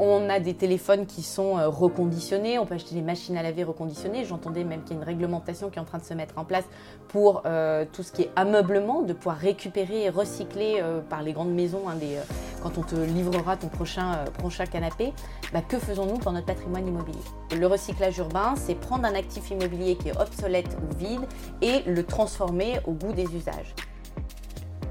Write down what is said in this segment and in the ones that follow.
On a des téléphones qui sont euh, reconditionnés, on peut acheter des machines à laver reconditionnées. J'entendais même qu'il y a une réglementation qui est en train de se mettre en place pour euh, tout ce qui est ameublement, de pouvoir récupérer et recycler euh, par les grandes maisons hein, quand on te livrera ton prochain, canapé. Bah, que faisons-nous pour notre patrimoine immobilier? Le recyclage urbain, c'est prendre un actif immobilier qui est obsolète ou vide et le transformer au goût des usages.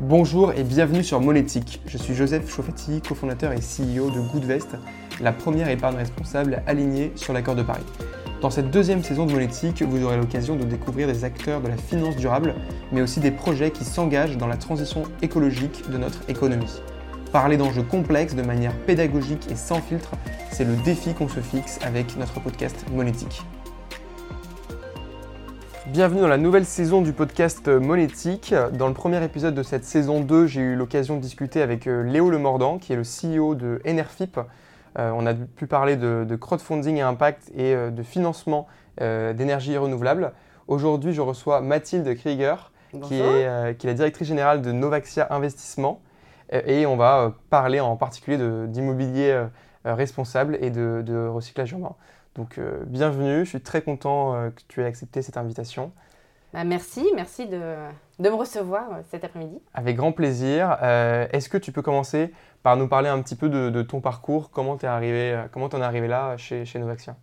Bonjour et bienvenue sur Monétique. Je suis Joseph Chauffetti, cofondateur et CEO de Goodvest, la première épargne responsable alignée sur l'accord de Paris. Dans cette deuxième saison de Monétique, vous aurez l'occasion de découvrir des acteurs de la finance durable, mais aussi des projets qui s'engagent dans la transition écologique de notre économie. Parler d'enjeux complexes de manière pédagogique et sans filtre, c'est le défi qu'on se fixe avec notre podcast Monétique. Bienvenue dans la nouvelle saison du podcast Monétique. Dans le premier épisode de cette saison 2, j'ai eu l'occasion de discuter avec euh, Léo Lemordant, qui est le CEO de Enerfip. Euh, on a pu parler de, crowdfunding et impact et euh, de financement d'énergie renouvelable. Aujourd'hui, je reçois Mathilde Krieger, qui est, qui est, la directrice générale de Novaxia Investissement. et on va parler en particulier d'immobilier responsable et de, de recyclage urbain. Donc euh, bienvenue, je suis très content euh, que tu aies accepté cette invitation. Bah, merci, merci de, me recevoir euh, cet après-midi. Avec grand plaisir. Est-ce que tu peux commencer par nous parler un petit peu de, ton parcours? Comment tu es arrivé, comment en es arrivé là chez, chez Novaxia?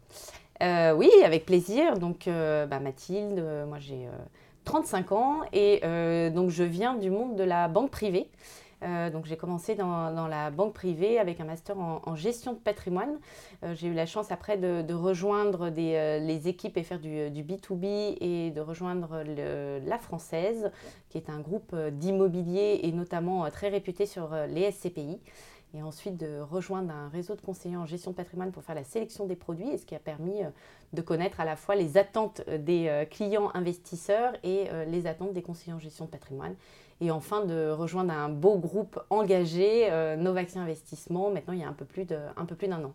Oui, avec plaisir. Donc bah, Mathilde, moi j'ai 35 ans et donc je viens du monde de la banque privée. Euh, donc j'ai commencé dans, la banque privée avec un master en, gestion de patrimoine. Euh, j'ai eu la chance après de, rejoindre euh, les équipes et faire du, B2B et de rejoindre la Française, qui est un groupe d'immobilier et notamment très réputé sur les SCPI et ensuite de rejoindre un réseau de conseillers en gestion de patrimoine pour faire la sélection des produits, et ce qui a permis de connaître à la fois les attentes des clients investisseurs et les attentes des conseillers en gestion de patrimoine et enfin de rejoindre un beau groupe engagé, euh, Novaxia Investissement, maintenant il y a un peu plus d'un an.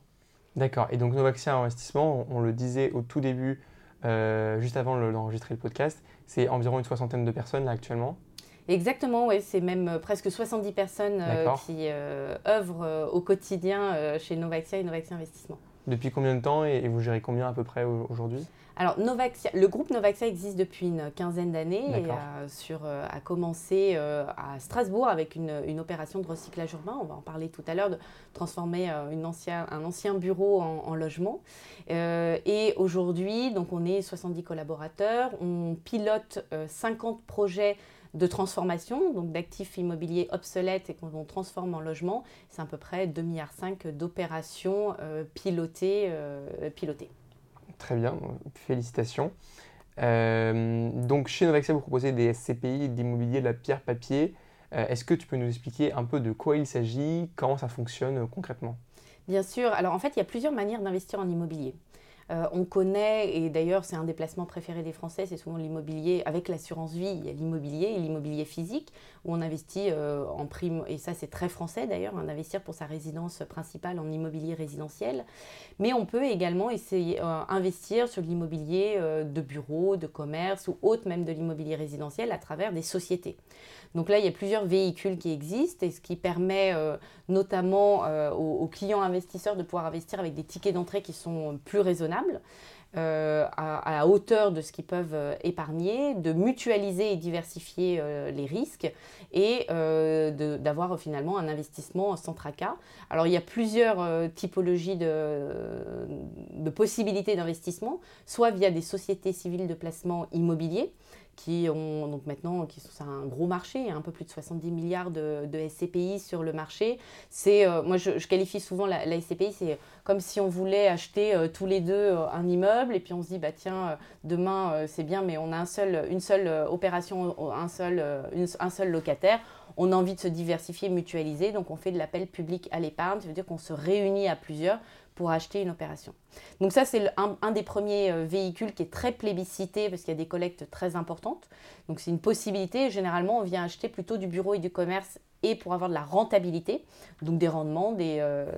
D'accord, et donc Novaxia Investissement, on, le disait au tout début, euh, juste avant d'enregistrer le podcast, c'est environ une soixantaine de personnes là actuellement Exactement, oui, c'est même euh, presque 70 personnes qui œuvrent au quotidien chez Novaxia et Novaxia Investissement. Depuis combien de temps et vous gérez combien à peu près aujourd'hui? Alors, Novaxia, le groupe Novaxia existe depuis une quinzaine d'années et a, sur, euh, a commencé euh, à Strasbourg avec une, une, opération de recyclage urbain. On va en parler tout à l'heure, de transformer euh, une ancien, un ancien bureau en, logement. et aujourd'hui, donc on est 70 collaborateurs, on pilote 50 projets de transformation, donc d'actifs immobiliers obsolètes et qu'on transforme en logement. C'est à peu près 2,5 milliards d'opérations pilotées. pilotées. Très bien, félicitations. Euh, donc chez Novexia, vous proposez des SCPI, d'immobilier de la pierre papier. Euh, est-ce que tu peux nous expliquer un peu de quoi il s'agit, comment ça fonctionne euh, concrètement? Bien sûr. Alors en fait, il y a plusieurs manières d'investir en immobilier. Euh, on connaît, et d'ailleurs c'est un des placements préférés des Français, c'est souvent l'immobilier, avec l'assurance vie, il y a l'immobilier et l'immobilier physique, où on investit euh, en prime, et ça c'est très français d'ailleurs, hein, d'investir pour sa résidence principale en immobilier résidentiel. Mais on peut également essayer euh, investir sur l'immobilier de bureau, de commerce ou autre même de l'immobilier résidentiel à travers des sociétés. Donc là, il y a plusieurs véhicules qui existent et ce qui permet notamment aux, clients investisseurs de pouvoir investir avec des tickets d'entrée qui sont plus raisonnables. Euh, à, la hauteur de ce qu'ils peuvent euh, épargner, de mutualiser et diversifier euh, les risques et d'avoir finalement un investissement sans tracas. Alors il y a plusieurs typologies de possibilités d'investissement, soit via des sociétés civiles de placement immobilier qui ont donc maintenant qui sont un gros marché, un peu plus de 70 milliards de, SCPI sur le marché. C'est euh, moi je, qualifie souvent la, SCPI, c'est comme si on voulait acheter euh, tous les deux euh, un immeuble et puis on se dit bah tiens demain c'est bien mais on a un seul, une seule opération, un seul, un seul locataire. On a envie de se diversifier, mutualiser, donc on fait de l'appel public à l'épargne. Ça veut dire qu'on se réunit à plusieurs pour acheter une opération. Donc ça, c'est un, des premiers euh, véhicules qui est très plébiscité parce qu'il y a des collectes très importantes. Donc c'est une possibilité. Généralement, on vient acheter plutôt du bureau et du commerce et pour avoir de la rentabilité, donc des rendements, des, euh,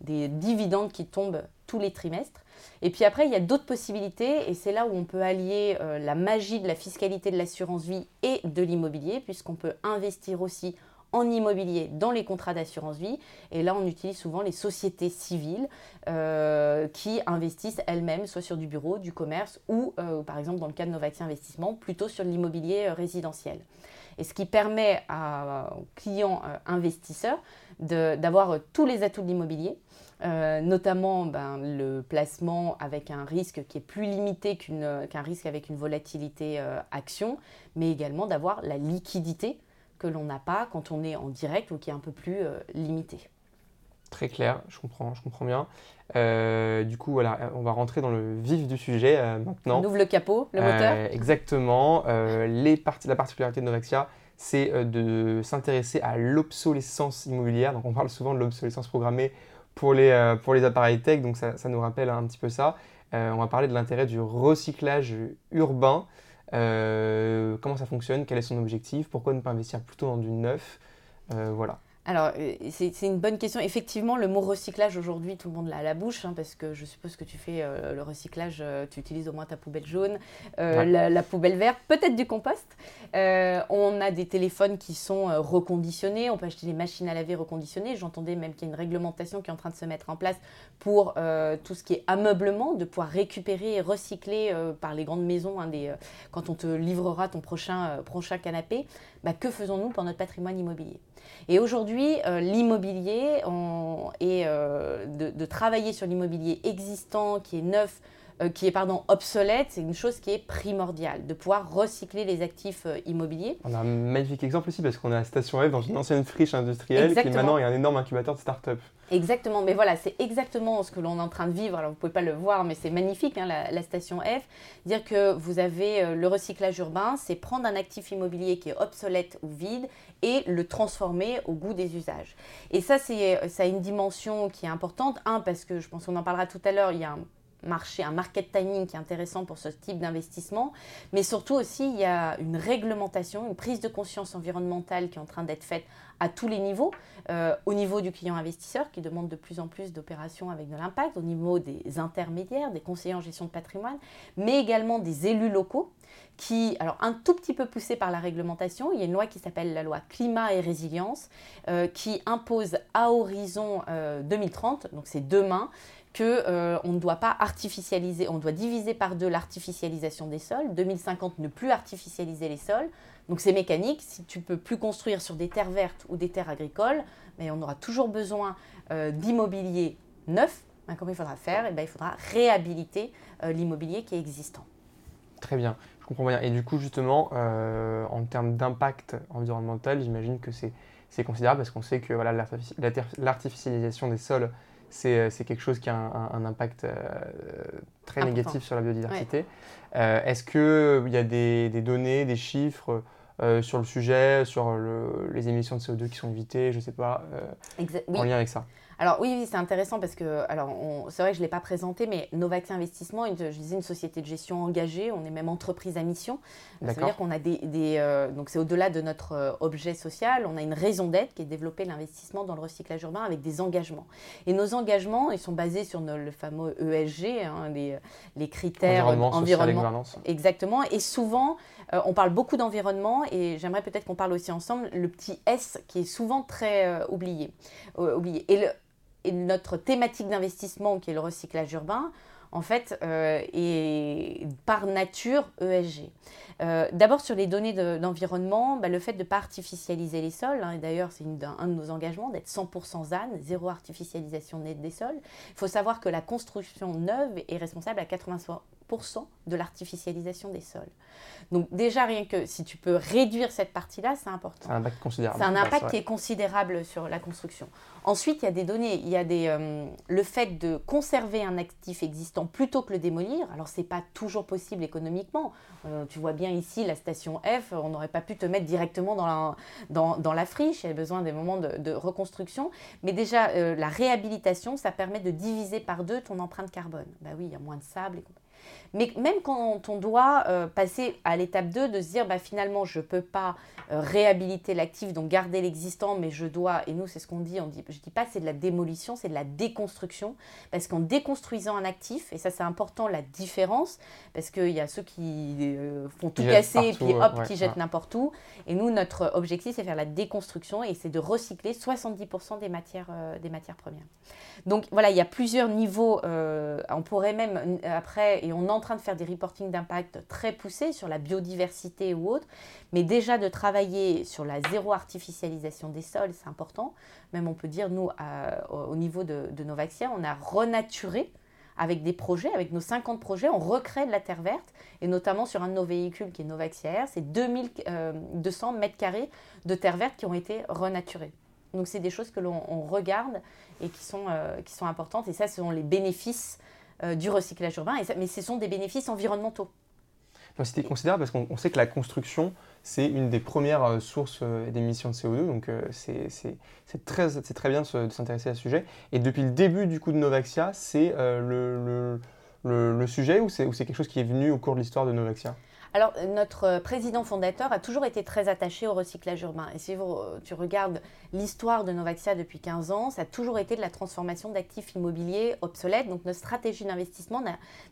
des dividendes qui tombent tous les trimestres. Et puis après, il y a d'autres possibilités et c'est là où on peut allier euh, la magie de la fiscalité de l'assurance vie et de l'immobilier puisqu'on peut investir aussi en immobilier dans les contrats d'assurance vie. Et là, on utilise souvent les sociétés civiles euh, qui investissent elles-mêmes, soit sur du bureau, du commerce ou, euh, par exemple, dans le cas de Novaxi Investissement, plutôt sur l'immobilier euh, résidentiel. Et ce qui permet à, aux clients investisseurs d'avoir tous les atouts de l'immobilier. notamment ben, le placement avec un risque qui est plus limité qu'un risque avec une volatilité action, mais également d'avoir la liquidité que l'on n'a pas quand on est en direct ou qui est un peu plus euh, limité. Très clair, je comprends, je comprends bien. Euh, du coup, voilà, on va rentrer dans le vif du sujet euh, maintenant. On ouvre le capot, le moteur Exactement. les la particularité de Novaxia, c'est de s'intéresser à l'obsolescence immobilière. Donc, on parle souvent de l'obsolescence programmée pour les, pour les appareils tech, donc ça, ça, nous rappelle un petit peu ça. on va parler de l'intérêt du recyclage urbain. Euh, comment ça fonctionne, quel est son objectif, pourquoi ne pas investir plutôt dans du neuf, euh, voilà. Alors, euh, c'est une bonne question. Effectivement, le mot recyclage, aujourd'hui, tout le monde l'a à la bouche, hein, parce que je suppose que tu fais le recyclage, tu utilises au moins ta poubelle jaune, la, poubelle verte, peut-être du compost. on a des téléphones qui sont reconditionnés, on peut acheter des machines à laver reconditionnées. J'entendais même qu'il y a une réglementation qui est en train de se mettre en place pour tout ce qui est ameublement, de pouvoir récupérer et recycler par les grandes maisons, hein, des, quand on te livrera ton prochain, prochain canapé. Bah, que faisons-nous pour notre patrimoine immobilier? Et aujourd'hui, euh, l'immobilier et euh, de, travailler sur l'immobilier existant, qui est neuf, qui est pardon, obsolète, c'est une chose qui est primordiale, de pouvoir recycler les actifs immobiliers. On a un magnifique exemple aussi parce qu'on est à Station F dans une ancienne friche industrielle qui maintenant est un énorme incubateur de start-up. Exactement, mais voilà, c'est exactement ce que l'on est en train de vivre. Alors vous ne pouvez pas le voir, mais c'est magnifique, hein, la, station F. Dire que vous avez le recyclage urbain, c'est prendre un actif immobilier qui est obsolète ou vide et le transformer au goût des usages. Et ça, c'est, ça a une dimension qui est importante. Un, parce que je pense qu'on en parlera tout à l'heure, il y a un marché, un market timing qui est intéressant pour ce type d'investissement, mais surtout aussi il y a une réglementation, une prise de conscience environnementale qui est en train d'être faite à tous les niveaux, euh, au niveau du client investisseur qui demande de plus en plus d'opérations avec de l'impact, au niveau des intermédiaires, des conseillers en gestion de patrimoine, mais également des élus locaux qui, alors un tout petit peu poussé par la réglementation, il y a une loi qui s'appelle la loi climat et résilience, euh, qui impose à horizon 2030, euh, donc c'est demain, qu'on euh, ne doit pas artificialiser, on doit diviser par deux l'artificialisation des sols. 2050, ne plus artificialiser les sols. Donc c'est mécanique, si tu peux plus construire sur des terres vertes ou des terres agricoles, mais on aura toujours besoin euh, d'immobilier neuf. Ben, comment il faudra faire? Et eh ben, Il faudra réhabiliter euh, l'immobilier qui est existant. Très bien, je comprends bien. Et du coup, justement, en termes d'impact environnemental, j'imagine que c'est considérable parce qu'on sait que l'artificialisation des sols euh, c'est quelque chose qui a un, impact euh, très négatif sur la biodiversité. Euh, est-ce qu'il y a des, données, des chiffres sur le sujet, sur les émissions de CO2 qui sont évitées, je ne sais pas, en lien avec ça? Alors oui, c'est intéressant parce que, alors c'est vrai que je ne l'ai pas présenté, mais Novax Investissement, je disais une société de gestion engagée, on est même entreprise à mission. Ça veut dire qu'on a des, euh, donc c'est au-delà de notre euh, objet social, on a une raison d'être qui est de développer l'investissement dans le recyclage urbain avec des engagements. Et nos engagements, ils sont basés sur le fameux ESG, hein, les, critères environnement, Exactement. Et souvent, euh, on parle beaucoup d'environnement et j'aimerais peut-être qu'on parle aussi ensemble le petit S qui est souvent très oublié. oublié. Et le, et notre thématique d'investissement, qui est le recyclage urbain, en fait, euh, est par nature ESG. Euh, d'abord, sur les données d'environnement, bah, le fait de ne pas artificialiser les sols, hein, et d'ailleurs, c'est un de nos engagements d'être 100% ZAN, zéro artificialisation nette des sols. Il faut savoir que la construction neuve est responsable à 80% de l'artificialisation des sols. Donc déjà, rien que si tu peux réduire cette partie-là, c'est important. C'est un impact considérable. C'est un impact qui est considérable sur la construction. Ensuite, il y a des données, il y a des, euh, le fait de conserver un actif existant plutôt que le démolir. Alors, ce n'est pas toujours possible économiquement. Euh, tu vois bien ici la station F, on n'aurait pas pu te mettre directement dans la, dans, dans la friche, il y a besoin des moments de, reconstruction. Mais déjà, euh, la réhabilitation, ça permet de diviser par deux ton empreinte carbone. Bah oui, il y a moins de sable. Et Mais même quand on doit euh, passer à l'étape 2, de se dire bah, finalement je ne peux pas euh, réhabiliter l'actif, donc garder l'existant, mais je dois, et nous c'est ce qu'on dit, on dit, je ne dis pas c'est de la démolition, c'est de la déconstruction, parce qu'en déconstruisant un actif, et ça c'est important la différence, parce qu'il y a ceux qui euh, font tout casser, et puis hop, qui jettent n'importe où, et nous notre objectif c'est faire la déconstruction, et c'est de recycler 70% des matières, des matières premières. Donc voilà, il y a plusieurs niveaux, on pourrait même après, et on en en train de faire des reportings d'impact très poussés sur la biodiversité ou autre, mais déjà de travailler sur la zéro artificialisation des sols, c'est important. Même on peut dire, nous, au niveau de, de Novaxia, on a renaturé avec des projets, avec nos 50 projets, on recrée de la terre verte, et notamment sur un de nos véhicules qui est Novaxia Air, c'est 2200 euh, mètres carrés de terre verte qui ont été renaturés. Donc c'est des choses que l'on regarde et qui sont, euh, qui sont importantes, et ça, ce sont les bénéfices euh, du recyclage urbain, mais ce sont des bénéfices environnementaux. C'était considérable parce qu'on sait que la construction, c'est une des premières euh, sources euh, d'émissions de CO2, donc c'est très, très bien de s'intéresser à ce sujet. Et depuis le début du coup de Novaxia, c'est le, le, le, sujet ou c'est quelque chose qui est venu au cours de l'histoire de Novaxia? Alors, notre président fondateur a toujours été très attaché au recyclage urbain. Et si tu regardes l'histoire de Novaxia depuis 15 ans, ça a toujours été de la transformation d'actifs immobiliers obsolètes. Donc, notre stratégie d'investissement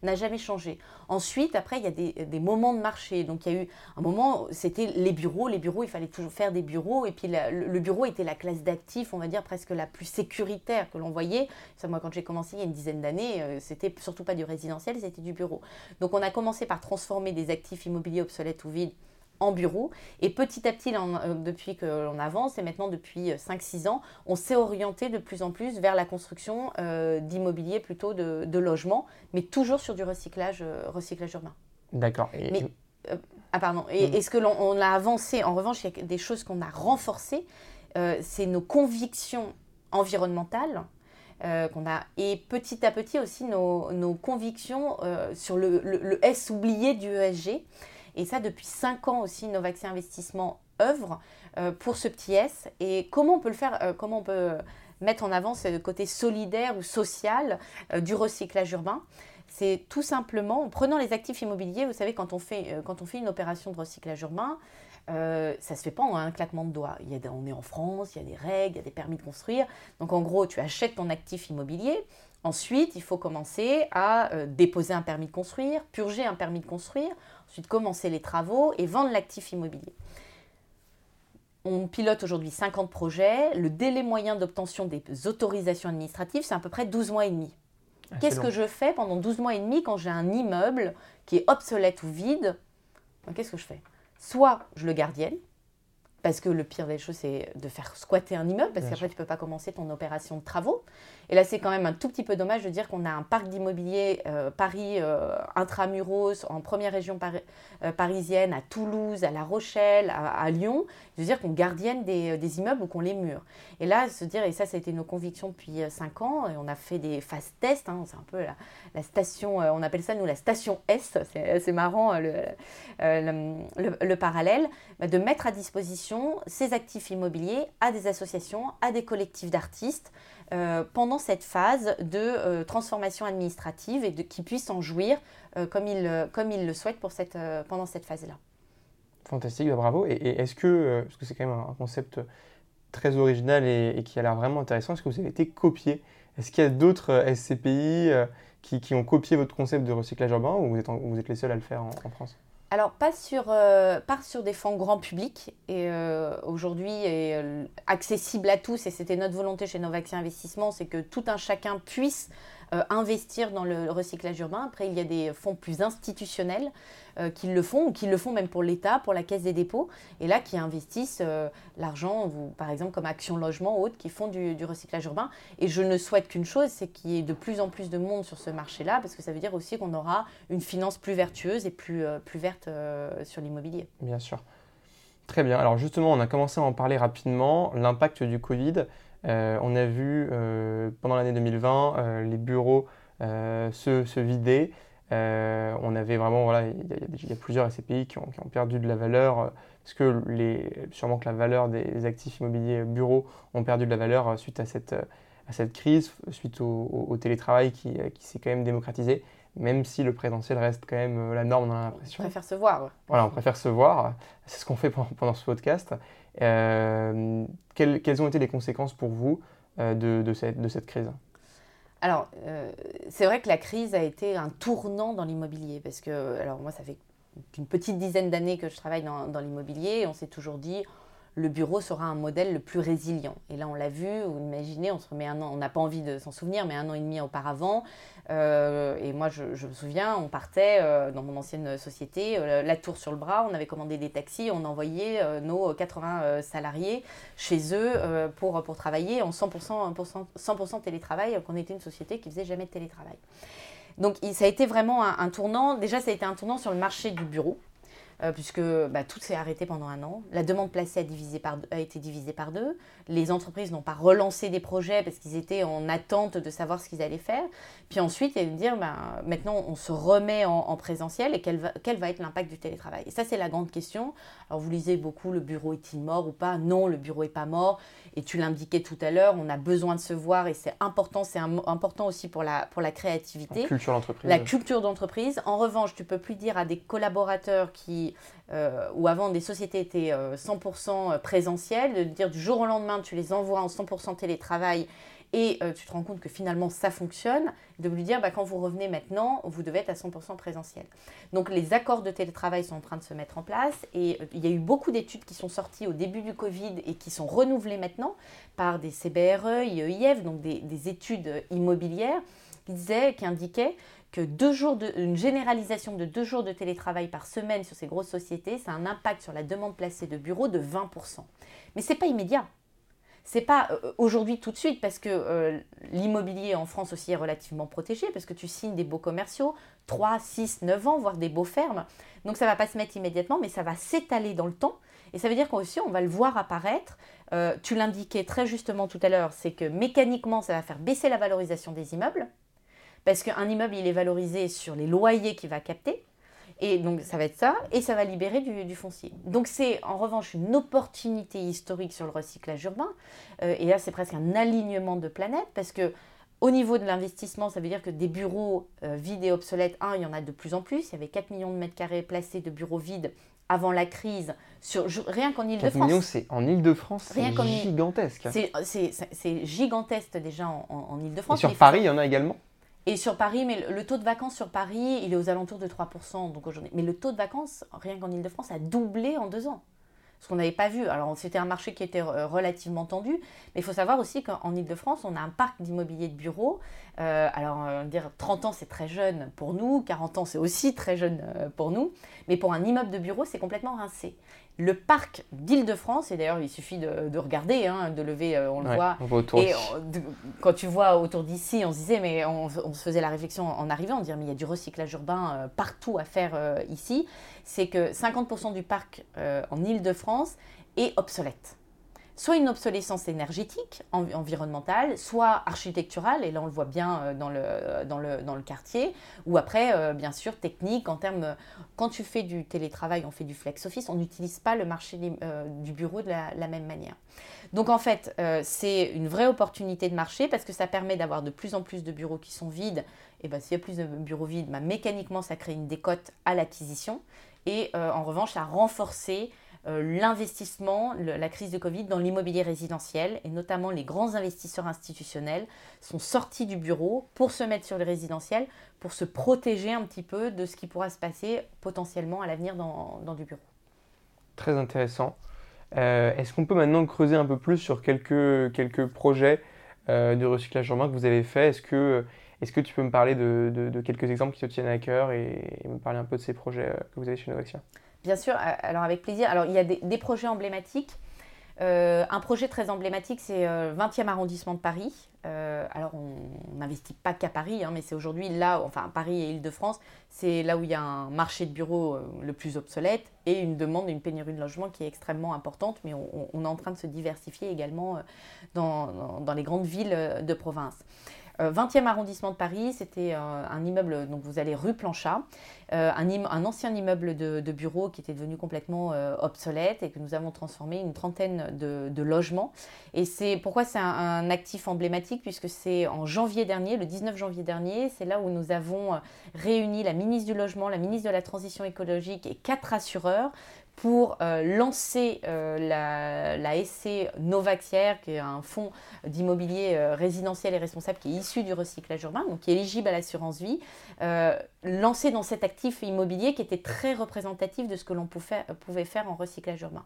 n'a jamais changé. Ensuite, après, il y a des, moments de marché. Donc, il y a eu un moment, c'était les bureaux. Les bureaux, il fallait toujours faire des bureaux. Et puis, le, bureau était la classe d'actifs, on va dire, presque la plus sécuritaire que l'on voyait. Ça, moi, quand j'ai commencé il y a une dizaine d'années, euh, c'était surtout pas du résidentiel, c'était du bureau. Donc, on a commencé par transformer des actifs immobilier obsolète ou vide en bureau. Et petit à petit, euh, depuis que l'on avance, et maintenant depuis 5-6 euh, ans, on s'est orienté de plus en plus vers la construction euh, d'immobilier plutôt de, de logements, mais toujours sur du recyclage, recyclage urbain. D'accord. Mais, ah pardon. Et, est-ce que l'on a avancé? En revanche, il y a des choses qu'on a renforcées. c'est nos convictions environnementales euh, qu'on a. Et petit à petit aussi nos, nos convictions euh, sur le, le, S oublié du ESG. Et ça, depuis 5 ans aussi, Novaxi Investissement œuvre euh, pour ce petit S. Et comment on peut le faire Comment on peut mettre en avant ce côté solidaire ou social du recyclage urbain? C'est tout simplement en prenant les actifs immobiliers. Vous savez, quand on fait, quand on fait une opération de recyclage urbain, euh, ça se fait pas en un claquement de doigts. Il y a on est en France, il y a des règles, il y a des permis de construire. Donc en gros, tu achètes ton actif immobilier. Ensuite, il faut commencer à euh, déposer un permis de construire, purger un permis de construire, ensuite commencer les travaux et vendre l'actif immobilier. On pilote aujourd'hui 50 projets. Le délai moyen d'obtention des autorisations administratives, c'est à peu près 12 mois et demi. Ah, Qu'est-ce que je fais pendant 12 mois et demi quand j'ai un immeuble qui est obsolète ou vide? Qu'est-ce que je fais? Soit je le gardienne, parce que le pire des choses, c'est de faire squatter un immeuble, parce qu'après, tu ne peux pas commencer ton opération de travaux. Et là, c'est quand même un tout petit peu dommage de dire qu'on a un parc d'immobilier euh, Paris euh, intramuros, en première région euh, parisienne, à Toulouse, à La Rochelle, à, Lyon, de dire qu'on gardienne des, des, immeubles ou qu'on les mure. Et là, se dire, et ça, ça a été nos convictions depuis 5 ans, et on a fait des phases tests, hein, c'est un peu la, station, on appelle ça, nous, la station S, c'est marrant le, le, parallèle, bah, de mettre à disposition ces actifs immobiliers à des associations, à des collectifs d'artistes, euh, pendant cette phase de euh, transformation administrative et qu'ils puissent en jouir euh, comme, ils, comme ils le souhaitent pour cette, pendant cette phase-là. Fantastique, bah, bravo. Et, est-ce que, parce que c'est quand même un concept très original et, qui a l'air vraiment intéressant, est-ce que vous avez été copié? Est-ce qu'il y a d'autres SCPI qui, qui, ont copié votre concept de recyclage urbain ou vous êtes, vous êtes les seuls à le faire en France? Alors, pas sur, euh, pas sur des fonds grand public, et euh, aujourd'hui euh, accessible à tous, et c'était notre volonté chez Novaxi Investissement, c'est que tout un chacun puisse euh, investir dans le recyclage urbain. Après, il y a des fonds plus institutionnels euh, qui le font, ou qui le font même pour l'État, pour la Caisse des dépôts, et là qui investissent euh, l'argent, par exemple comme Action Logement ou autres, qui font du, recyclage urbain. Et je ne souhaite qu'une chose, c'est qu'il y ait de plus en plus de monde sur ce marché-là, parce que ça veut dire aussi qu'on aura une finance plus vertueuse et plus, plus verte sur l'immobilier. Bien sûr. Très bien. Alors justement, on a commencé à en parler rapidement. L'impact du Covid. Euh, on a vu euh, pendant l'année 2020 euh, les bureaux se, vider. on avait vraiment, voilà, il y, a plusieurs SCPI qui ont, perdu de la valeur parce que les, sûrement que la valeur des actifs immobiliers bureaux ont perdu de la valeur suite à cette, à cette crise, suite au, télétravail qui, qui s'est quand même démocratisé. même si le présentiel reste quand même la norme, on a l'impression. On préfère se voir. Voilà, on préfère se voir. C'est ce qu'on fait pendant, ce podcast. Quelles, quelles, ont été les conséquences pour vous de, de, cette, crise? Alors, c'est vrai que la crise a été un tournant dans l'immobilier, parce que, alors moi, ça fait qu'une petite dizaine d'années que je travaille dans, dans l'immobilier, on s'est toujours dit, le bureau sera un modèle le plus résilient. Et là, on l'a vu, vous imaginez, on se remet un an, on n'a pas envie de s'en souvenir, mais un an et demi auparavant, euh, et moi, je, me souviens, on partait euh, dans mon ancienne société, euh, la tour sur le bras, on avait commandé des taxis, on envoyait nos 80 salariés chez eux pour, pour travailler en 100%, 100 télétravail, qu'on était une société qui faisait jamais de télétravail. Donc ça a été vraiment un, tournant. Déjà, ça a été un tournant sur le marché du bureau. Euh, puisque bah, tout s'est arrêté pendant un an. La demande placée a, été divisée par deux. Les entreprises n'ont pas relancé des projets parce qu'ils étaient en attente de savoir ce qu'ils allaient faire. Puis ensuite, il y a de dire, bah, maintenant, on se remet en, présentiel et quel va, quel va être l'impact du télétravail Et ça, c'est la grande question. Alors, vous lisez beaucoup, le bureau est-il mort ou pas? Non, le bureau n'est pas mort. Et tu l'indiquais tout à l'heure, on a besoin de se voir et c'est important. C'est important aussi pour la, pour la créativité. La culture d'entreprise. La culture d'entreprise. En revanche, tu peux plus dire à des collaborateurs qui euh, où avant des sociétés étaient 100% euh, euh, présentielles, de dire du jour au lendemain, tu les envoies en 100% télétravail et tu te rends compte que finalement ça fonctionne, de lui dire bah, quand vous revenez maintenant, vous devez être à 100% présentiel. Donc les accords de télétravail sont en train de se mettre en place et il y a eu beaucoup d'études qui sont sorties au début du Covid et qui sont renouvelées maintenant par des CBRE, IEIF, donc des, des études immobilières qui disaient, qui indiquaient que deux jours de, une généralisation de deux jours de télétravail par semaine sur ces grosses sociétés, ça a un impact sur la demande placée de bureaux de 20%. Mais ce n'est pas immédiat. C'est pas euh, aujourd'hui tout de suite parce que euh, l'immobilier en France aussi est relativement protégé parce que tu signes des beaux commerciaux, 3, 6, 9 ans, voire des beaux fermes. Donc ça va pas se mettre immédiatement, mais ça va s'étaler dans le temps. Et ça veut dire qu'aussi on va le voir apparaître. Euh, tu l'indiquais très justement tout à l'heure, c'est que mécaniquement ça va faire baisser la valorisation des immeubles parce qu'un immeuble, il est valorisé sur les loyers qu'il va capter. Et donc ça va être ça, et ça va libérer du, foncier. Donc c'est en revanche une opportunité historique sur le recyclage urbain. Euh, et là c'est presque un alignement de planètes, parce que au niveau de l'investissement, ça veut dire que des bureaux euh, vides et obsolètes, un, il y en a de plus en plus. Il y avait 4 millions de mètres carrés placés de bureaux vides avant la crise, sur, rien qu'en Ile-de-France. 4 millions, c'est en Ile-de-France, c'est gigantesque. C'est gigantesque déjà en, en Ile-de-France. Sur Paris, il y en a également et sur Paris, mais le, taux de vacances sur Paris, il est aux alentours de 3% donc aujourd'hui. Mais le taux de vacances, rien qu'en Ile-de-France, a doublé en deux ans. Ce qu'on n'avait pas vu. Alors, c'était un marché qui était euh, relativement tendu, mais il faut savoir aussi qu'en Ile-de-France, on a un parc d'immobilier de bureaux. Euh, alors, euh, dire 30 ans, c'est très jeune pour nous, 40 ans, c'est aussi très jeune pour nous, mais pour un immeuble de bureau, c'est complètement rincé le parc d'Île-de-France, et d'ailleurs il suffit de, regarder, hein, de lever, euh, on le voit. et quand tu vois autour d'ici, on se disait, mais on, se faisait la réflexion en arrivant, on disait, mais il y a du recyclage urbain euh, partout à faire euh, ici. C'est que 50% du parc en Île-de-France est obsolète soit une obsolescence énergétique, environnementale, soit architecturale, et là on le voit bien euh, dans le, dans le, quartier, ou après, euh, bien sûr, technique, en termes, quand tu fais du télétravail, on fait du flex office, on n'utilise pas le marché euh, du bureau de la, même manière. Donc en fait, c'est une vraie opportunité de marché parce que ça permet d'avoir de plus en plus de bureaux qui sont vides. Et ben, s'il y a plus de bureaux vides, ben, mécaniquement, ça crée une décote à l'acquisition. Et en revanche, ça euh, l'investissement, la crise de Covid dans l'immobilier résidentiel et notamment les grands investisseurs institutionnels sont sortis du bureau pour se mettre sur le résidentiel, pour se protéger un petit peu de ce qui pourra se passer potentiellement à l'avenir dans, du bureau. Très intéressant. Euh, est-ce qu'on peut maintenant creuser un peu plus sur quelques, quelques projets euh, de recyclage urbain que vous avez fait Est-ce que, est que tu peux me parler de, quelques exemples qui te tiennent à cœur et, me parler un peu de ces projets que vous avez chez Novaxia? Bien sûr, alors avec plaisir. Alors il y a des, projets emblématiques. Euh, un projet très emblématique, c'est le 20e arrondissement de Paris. Euh, alors, on n'investit pas qu'à Paris, hein, mais c'est aujourd'hui là, enfin Paris et Île-de-France, c'est là où il y a un marché de bureaux euh, le plus obsolète et une demande, une pénurie de logement qui est extrêmement importante, mais on, est en train de se diversifier également dans les grandes villes de province. 20e euh, arrondissement de Paris, c'était euh, un immeuble, donc vous allez rue Planchat, euh, un, ancien immeuble de, bureaux qui était devenu complètement obsolète et que nous avons transformé une trentaine de, logements. Et c'est pourquoi c'est un, actif emblématique? Emblématique puisque c'est en janvier dernier, le 19 janvier dernier, c'est là où nous avons réuni la ministre du Logement, la ministre de la Transition écologique et quatre assureurs pour euh, lancer euh, la, la, SC Novaxière, qui est un fonds d'immobilier euh, résidentiel et responsable qui est issu du recyclage urbain, donc qui est éligible à l'assurance vie, lancé dans cet actif immobilier qui était très représentatif de ce que l'on pouvait faire en recyclage urbain.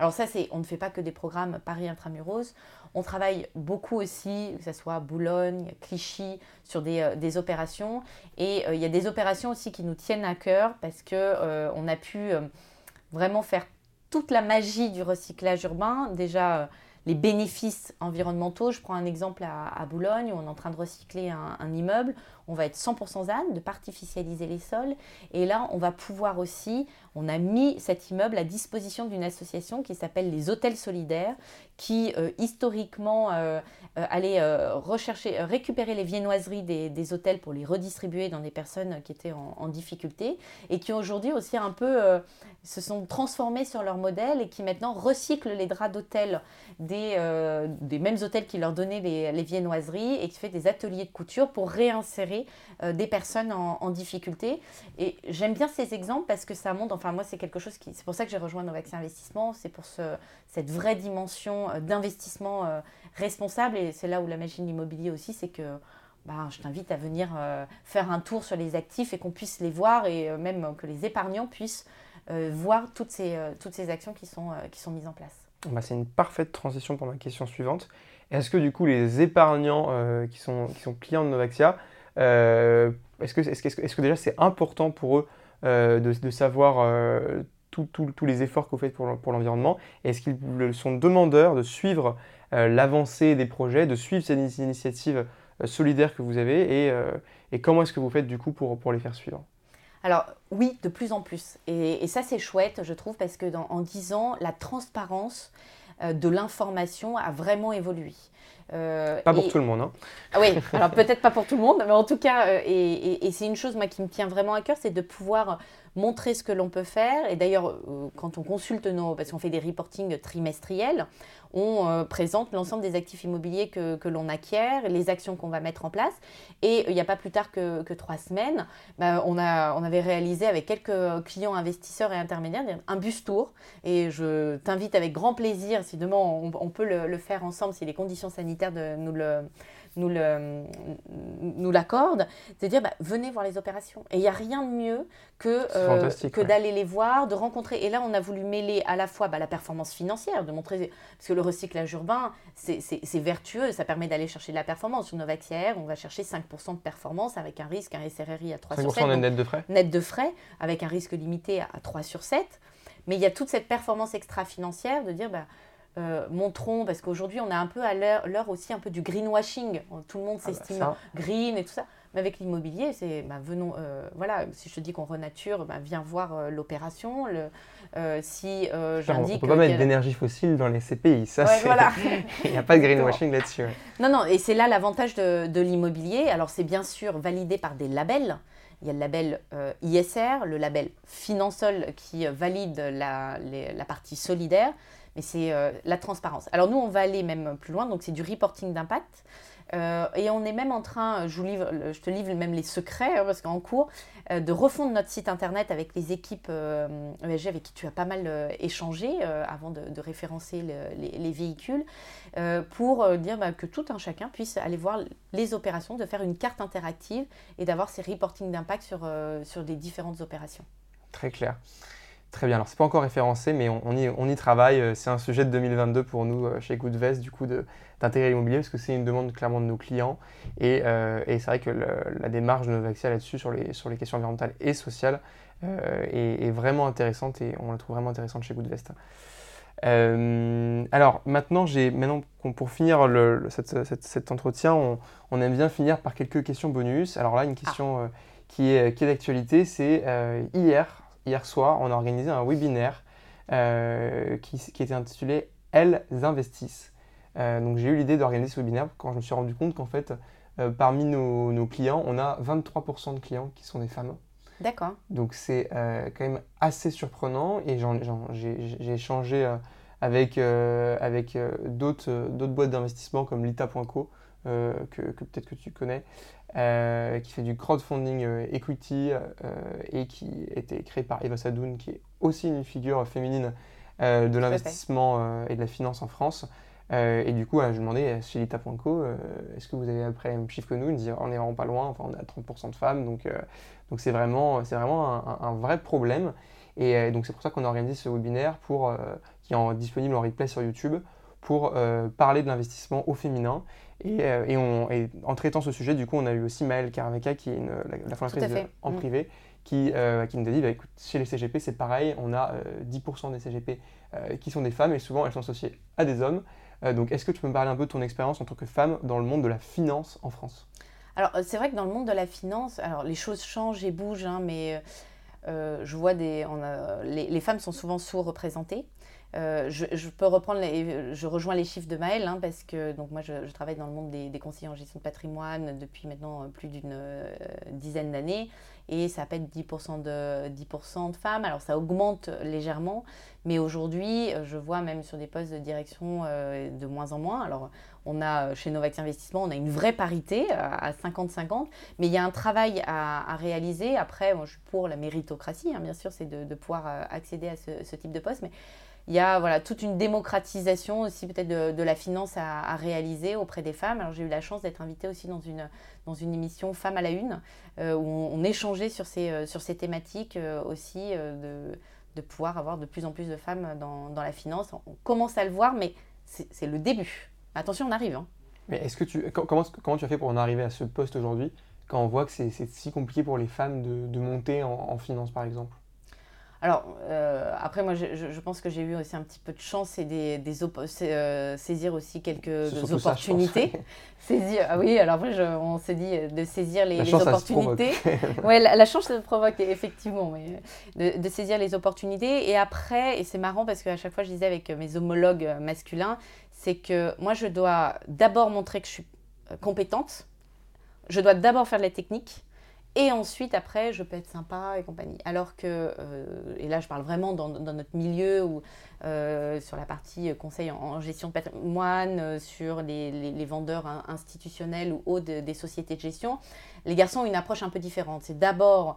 Alors ça, c'est, on ne fait pas que des programmes Paris Intramuros, on travaille beaucoup aussi, que ce soit Boulogne, Clichy, sur des, des opérations, et il y a des opérations aussi qui nous tiennent à cœur parce qu'on on a pu vraiment faire toute la magie du recyclage urbain. Déjà, euh, les bénéfices environnementaux. Je prends un exemple à, Boulogne où on est en train de recycler un, immeuble. On va être 100% ZAN, de pas artificialiser les sols. Et là, on va pouvoir aussi, on a mis cet immeuble à disposition d'une association qui s'appelle les Hôtels Solidaires, qui euh, historiquement euh, euh, allait rechercher, récupérer les viennoiseries des, hôtels pour les redistribuer dans des personnes qui étaient en, difficulté et qui aujourd'hui aussi un peu se sont transformés sur leur modèle et qui maintenant recyclent les draps d'hôtel des, des mêmes hôtels qui leur donnaient les, les viennoiseries et qui fait des ateliers de couture pour réinsérer des personnes en, difficulté. Et j'aime bien ces exemples parce que ça montre, enfin moi c'est quelque chose qui, c'est pour ça que j'ai rejoint Novaxi Investissement, c'est pour ce, cette vraie dimension euh, d'investissement euh, responsable et c'est là où la magie de l'immobilier aussi, c'est que bah, je t'invite à venir euh, faire un tour sur les actifs et qu'on puisse les voir et même que les épargnants puissent voir toutes ces, toutes ces actions qui sont, qui sont mises en place. Bah, c'est une parfaite transition pour ma question suivante. Est-ce que du coup les épargnants qui, sont, qui sont clients de Novaxia, est-ce que, déjà c'est important pour eux de, de, savoir tous les efforts que vous faites pour, l'environnement? Est-ce qu'ils sont demandeurs de suivre euh, l'avancée des projets, de suivre ces initiatives euh, solidaires que vous avez? Et, euh, comment est-ce que vous faites du coup pour, pour les faire suivre? Alors oui, de plus en plus. Et, ça c'est chouette, je trouve, parce que dans, en 10 ans, la transparence de l'information a vraiment évolué. Pas pour tout le monde. Hein. Ah oui, alors peut-être pas pour tout le monde, mais en tout cas, et, et c'est une chose moi, qui me tient vraiment à cœur, c'est de pouvoir montrer ce que l'on peut faire. Et d'ailleurs, euh, quand on consulte nos, parce qu'on fait des reportings trimestriels, on euh, présente l'ensemble des actifs immobiliers que, que l'on acquiert, les actions qu'on va mettre en place. Et il n'y a pas plus tard que, que trois semaines, bah, on, a, on avait réalisé avec quelques clients investisseurs et intermédiaires un bus tour. Et je t'invite avec grand plaisir, si demain on, on peut le, le, faire ensemble, si les conditions sanitaires de, nous le nous, le, nous l'accorde, de dire bah, venez voir les opérations. Et il n'y a rien de mieux que, euh, que d'aller les voir, de rencontrer. Et là, on a voulu mêler à la fois bah, la performance financière, de montrer, parce que le recyclage urbain, c'est vertueux, ça permet d'aller chercher de la performance. Sur Novaxiaire, on va chercher 5% de performance avec un risque, un SRRI à 3 sur 7. net de frais Net de frais, avec un risque limité à 3 sur 7. Mais il y a toute cette performance extra-financière de dire, bah, euh, montrons, parce qu'aujourd'hui on est un peu à l'heure aussi un peu du greenwashing. Tout le monde ah bah s'estime green et tout ça. Mais avec l'immobilier, c'est bah, venons, euh, voilà, si je te dis qu'on renature, bah, viens voir euh, l'opération. si j'indique. On peut pas mettre d'énergie fossile dans les CPI, ça voilà. Il n'y a pas de greenwashing là-dessus. Non, non, et c'est là l'avantage de, de l'immobilier. Alors c'est bien sûr validé par des labels. Il y a le label ISR, le label Finansol qui valide la, la partie solidaire mais c'est euh, la transparence. Alors nous, on va aller même plus loin, donc c'est du reporting d'impact. Euh, et on est même en train, livre, je te livre même les secrets, hein, parce qu'en cours, euh, de refondre notre site internet avec les équipes ESG avec qui tu as pas mal échangé avant de, référencer les, véhicules, pour dire bah, que tout un chacun puisse aller voir les opérations, de faire une carte interactive et d'avoir ces reporting d'impact sur, sur des différentes opérations. Très clair. Très bien, alors c'est pas encore référencé, mais on, y, travaille. Euh, c'est un sujet de 2022 pour nous euh, chez Goodvest, du coup, d'intégrer l'immobilier, parce que c'est une demande clairement de nos clients. Et, euh, c'est vrai que la démarche de Novaxia là-dessus, sur les, sur les questions environnementales et sociales, est, vraiment intéressante et on la trouve vraiment intéressante chez Goodvest. alors maintenant, maintenant pour finir cet entretien, on, aime bien finir par quelques questions bonus. Alors là, une question ah. qui est, qui est d'actualité, c'est hier, hier soir, on a organisé un webinaire euh, qui, était intitulé Elles investissent. Euh, donc j'ai eu l'idée d'organiser ce webinaire quand je me suis rendu compte qu'en fait, euh, parmi nos, clients, on a 23% de clients qui sont des femmes. D'accord. Donc c'est quand même assez surprenant et j'ai échangé avec, avec d'autres boîtes d'investissement comme Lita.co que, peut-être que tu connais, qui fait du crowdfunding equity et qui a été créé par Eva Sadoun, qui est aussi une figure féminine de l'investissement et de la finance en France. et du coup, je demandais chez Lita.co, est-ce que vous avez après le même chiffre que nous Ils me disaient, on n'est vraiment pas loin, enfin, on a 30% de femmes, donc donc c'est vraiment, vraiment un, vrai problème. Et donc c'est pour ça qu'on a organisé ce webinaire pour, qui est disponible en replay sur YouTube pour euh, parler de l'investissement au féminin. Et, euh, et, on, en traitant ce sujet, du coup, on a eu aussi Maëlle Caraveka, qui est une, la, fondatrice en mm. privé, qui, euh, qui, nous a dit bah, écoute, chez les CGP, c'est pareil, on a 10% des CGP qui sont des femmes et souvent elles sont associées à des hommes. donc, est-ce que tu peux me parler un peu de ton expérience en tant que femme dans le monde de la finance en France? Alors, c'est vrai que dans le monde de la finance, alors les choses changent et bougent, hein, mais je vois des. On a, les, les, femmes sont souvent sous-représentées. Euh, je, peux reprendre, je rejoins les chiffres de Maëlle, hein, parce que donc moi je, travaille dans le monde des, conseillers en gestion de patrimoine depuis maintenant euh, plus d'une euh, dizaine d'années, et ça être 10% de, 10 de femmes. Alors ça augmente légèrement, mais aujourd'hui je vois même sur des postes de direction de moins en moins. Alors on a chez Novax Investissement, on a une vraie parité à 50-50, mais il y a un travail à, réaliser. Après, je suis pour la méritocratie, hein, bien sûr, c'est de, pouvoir accéder à ce, ce type de poste, mais il y a voilà, toute une démocratisation aussi peut-être de, la finance à, réaliser auprès des femmes. Alors j'ai eu la chance d'être invitée aussi dans une, dans une émission Femmes à la Une, euh, où on, échangeait sur ces, euh, sur ces thématiques euh, aussi, de, de, pouvoir avoir de plus en plus de femmes dans, dans la finance. On commence à le voir, mais c'est le début. Attention, on arrive. Hein. Mais est-ce que tu, comment, comment tu as fait pour en arriver à ce poste aujourd'hui, quand on voit que c'est si compliqué pour les femmes de, de monter en finance, par exemple? Alors, euh, après, moi, je, pense que j'ai eu aussi un petit peu de chance et des, des euh, saisir aussi quelques opportunités. saisir, ah oui, alors après, on s'est dit de saisir les, les opportunités. ouais, la, chance se provoque, effectivement, mais de, de, saisir les opportunités. Et après, et c'est marrant parce qu'à chaque fois, je disais avec mes homologues masculins, c'est que moi, je dois d'abord montrer que je suis compétente. Je dois d'abord faire de la technique et ensuite, après, je peux être sympa et compagnie. Alors que, euh, et là, je parle vraiment dans, notre milieu ou euh, sur la partie conseil en, gestion de patrimoine, euh, sur les, vendeurs institutionnels ou hauts des sociétés de gestion, les garçons ont une approche un peu différente. C'est d'abord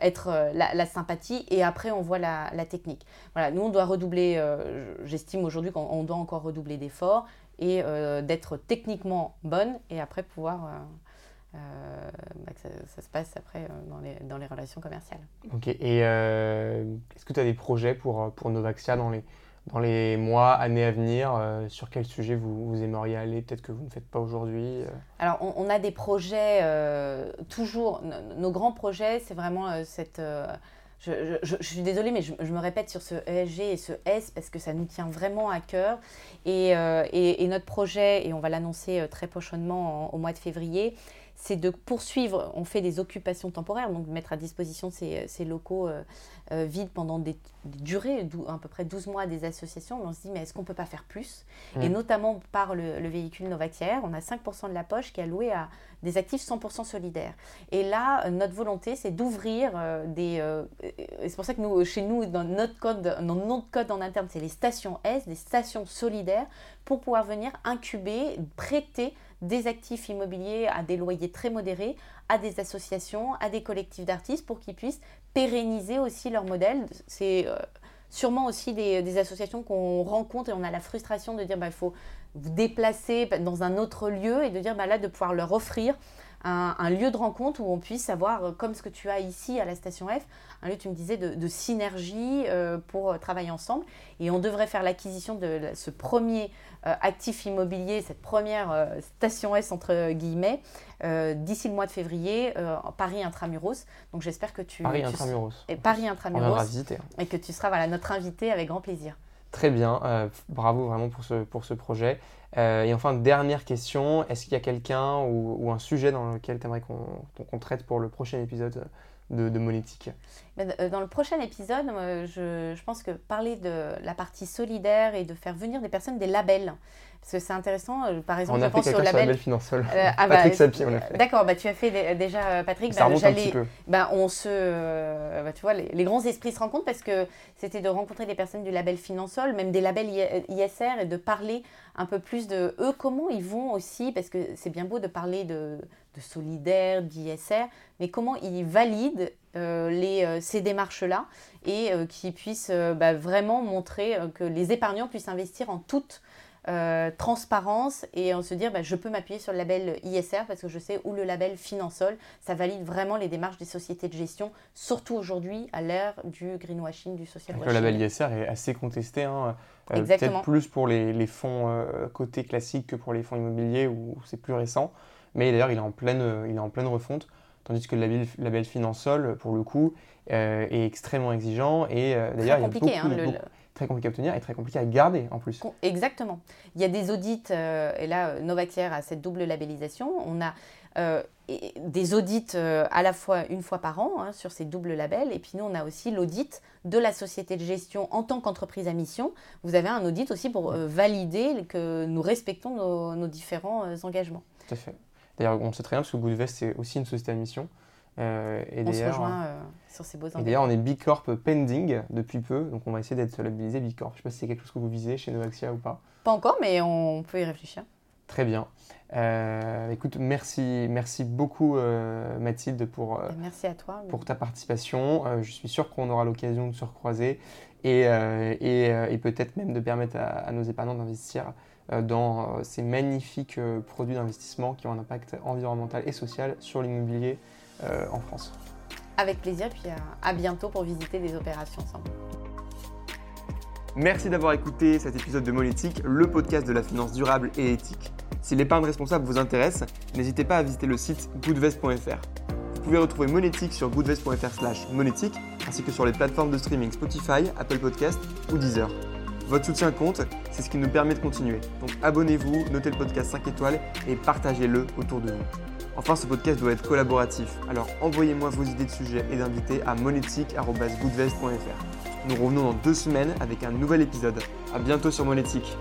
être la, sympathie et après on voit la, la, technique. Voilà, nous on doit redoubler, j'estime aujourd'hui qu'on doit encore redoubler d'efforts et d'être techniquement bonne et après pouvoir euh, bah, que ça, se passe après euh, dans les, dans les relations commerciales. Ok, et euh, est-ce que tu as des projets pour, pour Novaxia dans les, dans les mois, années à venir Sur quel sujet vous, vous aimeriez aller Peut-être que vous ne faites pas aujourd'hui Alors, on, a des projets, toujours, nos grands projets, c'est vraiment cette... Je, je, suis désolée, mais je, me répète sur ce ESG et ce S parce que ça nous tient vraiment à cœur. Et, et, et notre projet, et on va l'annoncer très prochainement au mois de février, c'est de poursuivre, on fait des occupations temporaires, donc mettre à disposition ces, ces locaux euh, euh, vides pendant des, durées, à peu près 12 mois des associations, on se dit mais est-ce qu'on ne peut pas faire plus? Et notamment par le, véhicule Novaxiaire, on a 5% de la poche qui est alloué à des actifs 100% solidaires. Et là, notre volonté, c'est d'ouvrir euh, des... c'est pour ça que nous, chez nous, dans notre code, dans notre code en interne, c'est les stations S, des stations solidaires, pour pouvoir venir incuber, prêter des actifs immobiliers à des loyers très modérés, à des associations, à des collectifs d'artistes pour qu'ils puissent pérenniser aussi leur modèle. C'est euh, sûrement aussi des, associations qu'on rencontre et on a la frustration de dire bah, il faut vous déplacer dans un autre lieu et de dire bah, là de pouvoir leur offrir un, lieu de rencontre où on puisse avoir, euh, comme ce que tu as ici à la station F, un lieu, tu me disais, de, synergie euh, pour travailler ensemble. Et on devrait faire l'acquisition de ce premier euh, actif immobilier, cette première euh, station S entre guillemets, euh, d'ici le mois de février, Paris Intramuros. Donc j'espère que tu... Paris Intramuros. Et Paris Intramuros. visiter. Et que tu seras voilà, notre invité avec grand plaisir. Très bien, bravo vraiment pour ce, pour ce projet. et enfin, dernière question, est-ce qu'il y a quelqu'un ou, un sujet dans lequel tu aimerais qu'on traite pour le prochain épisode de, monétique? Euh, Dans le prochain épisode, je, pense que parler de la partie solidaire et de faire venir des personnes des labels, parce que c'est intéressant, euh, par exemple, on a je pense sur le label. Financial. Euh, ah bah, Patrick Sapi, on l'a fait. D'accord, bah, tu as fait déjà, Patrick. Ça bah, remonte un petit peu. Bah, on se, bah, tu vois, les, grands esprits se rencontrent parce que c'était de rencontrer des personnes du label Finansol, même des labels ISR, et de parler un peu plus de eux, comment ils vont aussi, parce que c'est bien beau de parler de, de solidaire, d'ISR, mais comment ils valident euh, les, euh, ces démarches-là et euh, qui puissent bah, vraiment montrer que les épargnants puissent investir en toute transparence et en se dire bah, je peux m'appuyer sur le label ISR parce que je sais où le label Finansol, ça valide vraiment les démarches des sociétés de gestion, surtout aujourd'hui à l'ère du greenwashing, du social washing. Le label ISR est assez contesté, hein. peut-être plus pour les, les fonds cotés classiques que pour les fonds immobiliers où c'est plus récent. Mais d'ailleurs, il, est en pleine, euh, il est en pleine refonte, tandis que le label, label Finansol, pour le coup, euh, est extrêmement exigeant. Et euh, d'ailleurs, il y a beaucoup, hein, très compliqué à obtenir et très compliqué à garder en plus. Exactement. Il y a des audits, et là, Novaxier a cette double labellisation. On a des audits à la fois une fois par an hein, sur ces doubles labels, et puis nous, on a aussi l'audit de la société de gestion en tant qu'entreprise à mission. Vous avez un audit aussi pour valider que nous respectons nos, nos différents engagements. Tout à fait. D'ailleurs, on sait très bien parce que Goodvest, c'est aussi une société à mission. Euh, et on se rejoint euh, sur ces beaux Et d'ailleurs, on est B Corp pending depuis peu, donc on va essayer d'être labellisé B Corp. Je ne sais pas si c'est quelque chose que vous visez chez Novaxia ou pas. Pas encore, mais on peut y réfléchir. Très bien. Euh, écoute, merci, merci beaucoup Mathilde pour, merci à toi, pour ta participation. je suis sûr qu'on aura l'occasion de se recroiser et, et, et peut-être même de permettre à, à nos épargnants d'investir dans ces magnifiques produits d'investissement qui ont un impact environnemental et social sur l'immobilier en France. Avec plaisir, puis à bientôt pour visiter des opérations ensemble. Merci d'avoir écouté cet épisode de Monétique, le podcast de la finance durable et éthique. Si l'épargne responsable vous intéresse, n'hésitez pas à visiter le site goodvest.fr. Vous pouvez retrouver Monétique sur goodvest.fr slash monétique, ainsi que sur les plateformes de streaming Spotify, Apple Podcast ou Deezer. Votre soutien compte, c'est ce qui nous permet de continuer. Donc abonnez-vous, notez le podcast 5 étoiles et partagez-le autour de vous. Enfin, ce podcast doit être collaboratif, alors envoyez-moi vos idées de sujets et d'invités à monétique.goodvest.fr. Nous revenons dans deux semaines avec un nouvel épisode. A bientôt sur Monétique.